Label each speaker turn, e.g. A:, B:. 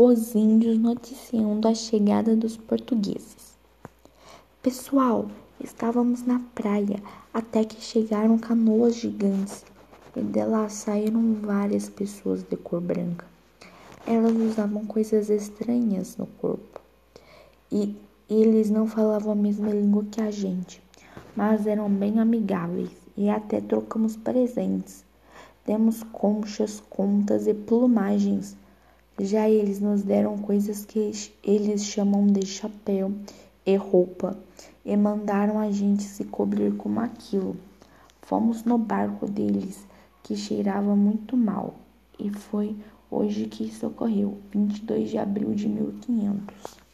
A: os índios noticiando a chegada dos portugueses. Pessoal, estávamos na praia até que chegaram canoas gigantes e delas saíram várias pessoas de cor branca. Elas usavam coisas estranhas no corpo e eles não falavam a mesma língua que a gente, mas eram bem amigáveis e até trocamos presentes. Demos conchas, contas e plumagens. Já eles nos deram coisas que eles chamam de chapéu e roupa e mandaram a gente se cobrir com aquilo. Fomos no barco deles, que cheirava muito mal, e foi hoje que isso ocorreu, 22 de abril de 1500.